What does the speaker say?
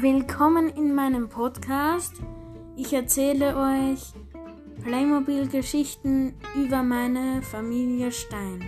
Willkommen in meinem Podcast. Ich erzähle euch Playmobil-Geschichten über meine Familie Stein.